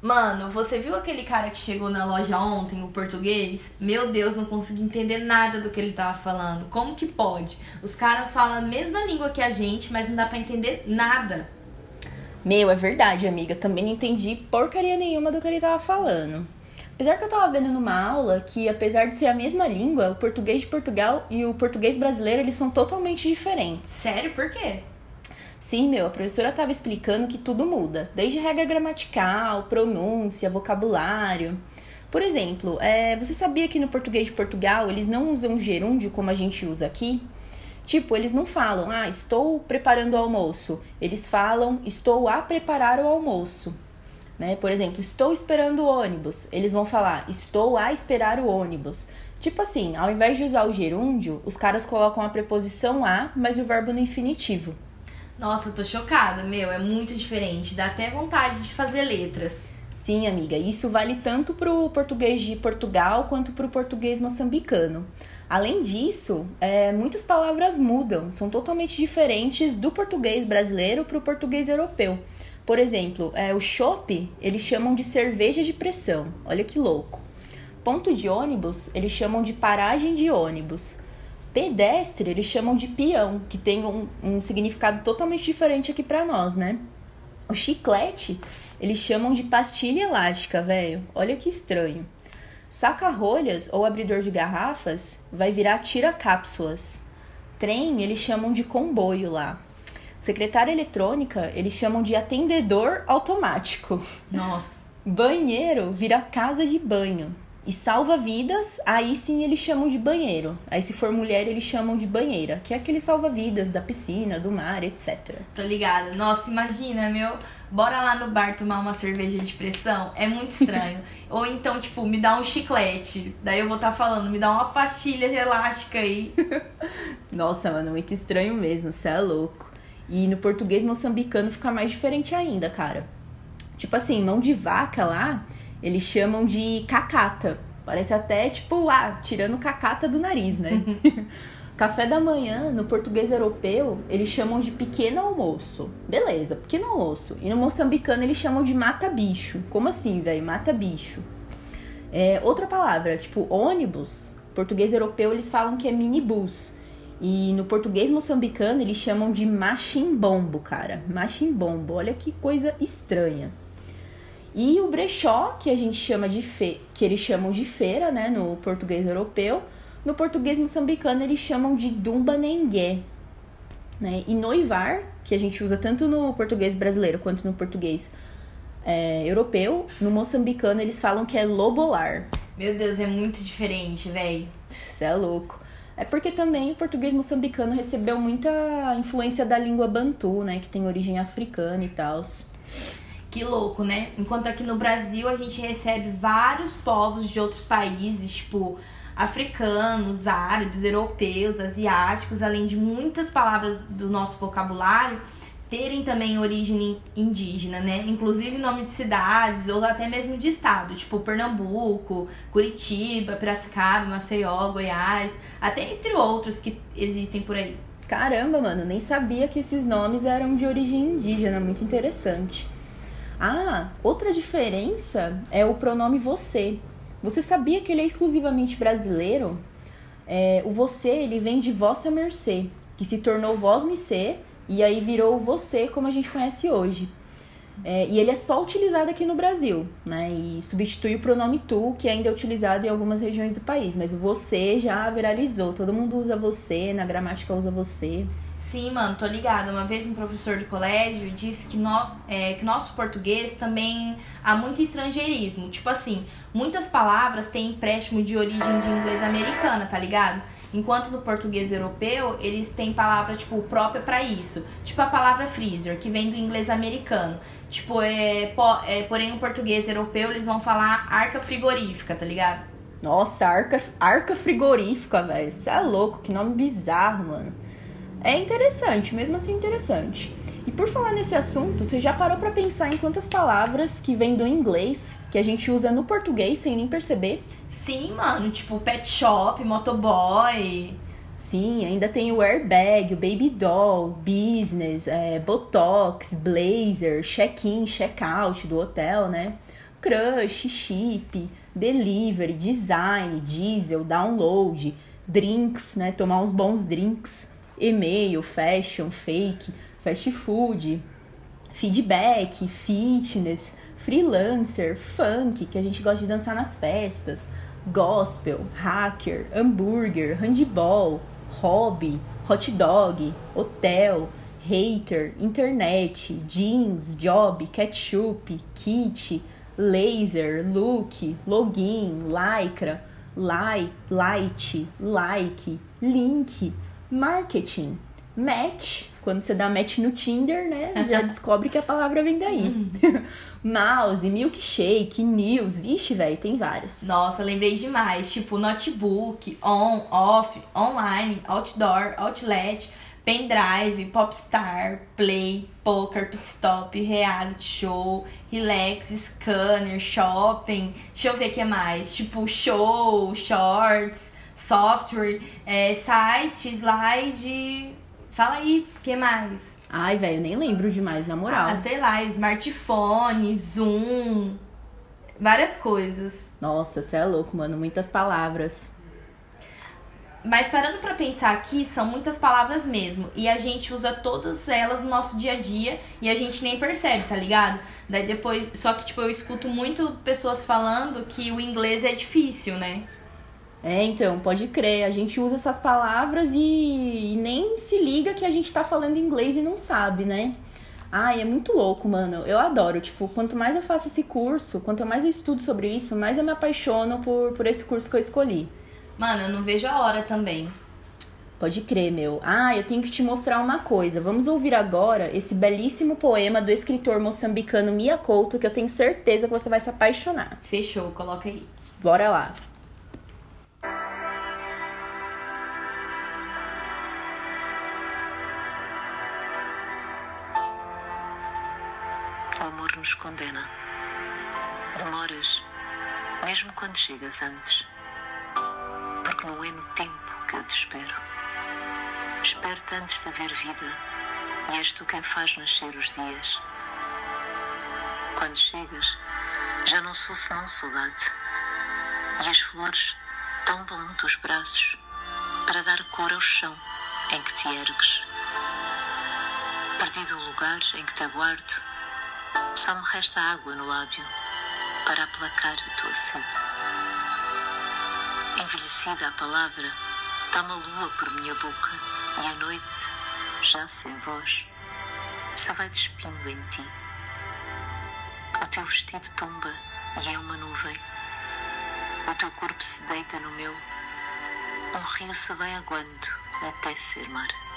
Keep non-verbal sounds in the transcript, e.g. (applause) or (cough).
Mano, você viu aquele cara que chegou na loja ontem, o português? Meu Deus, não consegui entender nada do que ele tava falando. Como que pode? Os caras falam a mesma língua que a gente, mas não dá para entender nada. Meu, é verdade, amiga. Também não entendi porcaria nenhuma do que ele tava falando. Apesar que eu tava vendo numa aula que, apesar de ser a mesma língua, o português de Portugal e o português brasileiro, eles são totalmente diferentes. Sério? Por quê? Sim, meu, a professora estava explicando que tudo muda, desde regra gramatical, pronúncia, vocabulário. Por exemplo, é, você sabia que no português de Portugal eles não usam gerúndio como a gente usa aqui? Tipo, eles não falam, ah, estou preparando o almoço. Eles falam, estou a preparar o almoço. Né? Por exemplo, estou esperando o ônibus. Eles vão falar, estou a esperar o ônibus. Tipo assim, ao invés de usar o gerúndio, os caras colocam a preposição a, mas o verbo no infinitivo. Nossa, tô chocada, meu, é muito diferente. Dá até vontade de fazer letras. Sim, amiga, isso vale tanto pro português de Portugal quanto pro português moçambicano. Além disso, é, muitas palavras mudam, são totalmente diferentes do português brasileiro pro português europeu. Por exemplo, é, o chopp eles chamam de cerveja de pressão. Olha que louco. Ponto de ônibus eles chamam de paragem de ônibus. Pedestre, eles chamam de peão, que tem um, um significado totalmente diferente aqui para nós, né? O chiclete, eles chamam de pastilha elástica, velho. Olha que estranho. Saca-rolhas ou abridor de garrafas vai virar tira-cápsulas. Trem, eles chamam de comboio lá. Secretária eletrônica, eles chamam de atendedor automático. Nossa. Banheiro vira casa de banho. E salva-vidas, aí sim eles chamam de banheiro. Aí se for mulher, eles chamam de banheira, que é aquele salva-vidas da piscina, do mar, etc. Tô ligada. Nossa, imagina, meu, bora lá no bar tomar uma cerveja de pressão. É muito estranho. (laughs) Ou então, tipo, me dá um chiclete. Daí eu vou estar tá falando, me dá uma pastilha elástica aí. (laughs) Nossa, mano, muito estranho mesmo, você é louco. E no português moçambicano fica mais diferente ainda, cara. Tipo assim, mão de vaca lá eles chamam de cacata. Parece até tipo, ah, tirando cacata do nariz, né? (laughs) Café da manhã, no português europeu, eles chamam de pequeno almoço. Beleza, pequeno almoço. E no moçambicano eles chamam de mata-bicho. Como assim, velho? Mata-bicho. É, outra palavra, tipo ônibus, português europeu eles falam que é minibus. E no português moçambicano eles chamam de machimbombo, cara. Machimbombo, olha que coisa estranha. E o brechó, que a gente chama de fe... que eles chamam de feira, né, no português europeu, no português moçambicano eles chamam de dumbanengue. Né? E noivar, que a gente usa tanto no português brasileiro quanto no português é, europeu, no moçambicano eles falam que é lobolar. Meu Deus, é muito diferente, véi. Você é louco. É porque também o português moçambicano recebeu muita influência da língua bantu, né, que tem origem africana e tal. Que louco, né? Enquanto aqui no Brasil a gente recebe vários povos de outros países, tipo africanos, árabes, europeus, asiáticos, além de muitas palavras do nosso vocabulário terem também origem indígena, né? Inclusive nome de cidades ou até mesmo de estado, tipo Pernambuco, Curitiba, Piracicaba, Maceió, Goiás, até entre outros que existem por aí. Caramba, mano, nem sabia que esses nomes eram de origem indígena, muito interessante. Ah, outra diferença é o pronome você. Você sabia que ele é exclusivamente brasileiro? É, o você ele vem de vossa mercê, que se tornou vós me ser e aí virou você como a gente conhece hoje. É, e ele é só utilizado aqui no Brasil, né? E substitui o pronome tu, que ainda é utilizado em algumas regiões do país. Mas o você já viralizou. Todo mundo usa você, na gramática usa você. Sim, mano, tô ligada. Uma vez um professor de colégio disse que, no, é, que nosso português também há muito estrangeirismo. Tipo assim, muitas palavras têm empréstimo de origem de inglês americana, tá ligado? Enquanto no português europeu, eles têm palavra, tipo, própria para isso. Tipo a palavra freezer, que vem do inglês americano. Tipo, é, po, é, porém no português europeu eles vão falar arca frigorífica, tá ligado? Nossa, arca, arca frigorífica, velho. Isso é louco, que nome bizarro, mano. É interessante, mesmo assim interessante. E por falar nesse assunto, você já parou para pensar em quantas palavras que vêm do inglês que a gente usa no português sem nem perceber? Sim, mano, tipo pet shop, motoboy. Sim, ainda tem o airbag, o baby doll, business, é, botox, blazer, check-in, check-out do hotel, né? crush, chip, delivery, design, diesel, download, drinks, né? Tomar uns bons drinks, e-mail, fashion, fake, fast food, feedback, fitness, freelancer, funk, que a gente gosta de dançar nas festas, gospel, hacker, hambúrguer, handball, hobby, hot dog, hotel, hater, internet, jeans, job, ketchup, kit, laser, look, login, lycra, like, light, like, link, marketing, match, quando você dá match no Tinder, né? (laughs) Já descobre que a palavra vem daí. (laughs) Mouse, milkshake, news, vixe, velho, tem várias. Nossa, lembrei demais. Tipo, notebook, on, off, online, outdoor, outlet, pendrive, popstar, play, poker, pitstop, reality show, relax, scanner, shopping. Deixa eu ver o que mais. Tipo, show, shorts, software, é, site, slide. Fala aí, o que mais? Ai, velho, nem lembro demais, na moral. Ah, sei lá, smartphone, Zoom, várias coisas. Nossa, você é louco, mano, muitas palavras. Mas parando para pensar aqui, são muitas palavras mesmo. E a gente usa todas elas no nosso dia a dia e a gente nem percebe, tá ligado? Daí depois. Só que, tipo, eu escuto muito pessoas falando que o inglês é difícil, né? É, então, pode crer. A gente usa essas palavras e, e nem se liga que a gente tá falando inglês e não sabe, né? Ai, é muito louco, mano. Eu adoro. Tipo, quanto mais eu faço esse curso, quanto mais eu estudo sobre isso, mais eu me apaixono por, por esse curso que eu escolhi. Mano, eu não vejo a hora também. Pode crer, meu. Ah, eu tenho que te mostrar uma coisa. Vamos ouvir agora esse belíssimo poema do escritor moçambicano Mia Couto, que eu tenho certeza que você vai se apaixonar. Fechou, coloca aí. Bora lá. Nos condena. Demoras, mesmo quando chegas antes. Porque não é no tempo que eu te espero. Espero-te antes de haver vida e és tu quem faz nascer os dias. Quando chegas, já não sou senão saudade. E as flores tombam-te os braços para dar cor ao chão em que te ergues. Perdido o lugar em que te aguardo, só me resta água no lábio para aplacar a tua sede. Envelhecida a palavra, toma lua por minha boca e a noite, já sem voz, se vai despindo em ti. O teu vestido tomba e é uma nuvem. O teu corpo se deita no meu. Um rio se vai aguando até ser mar.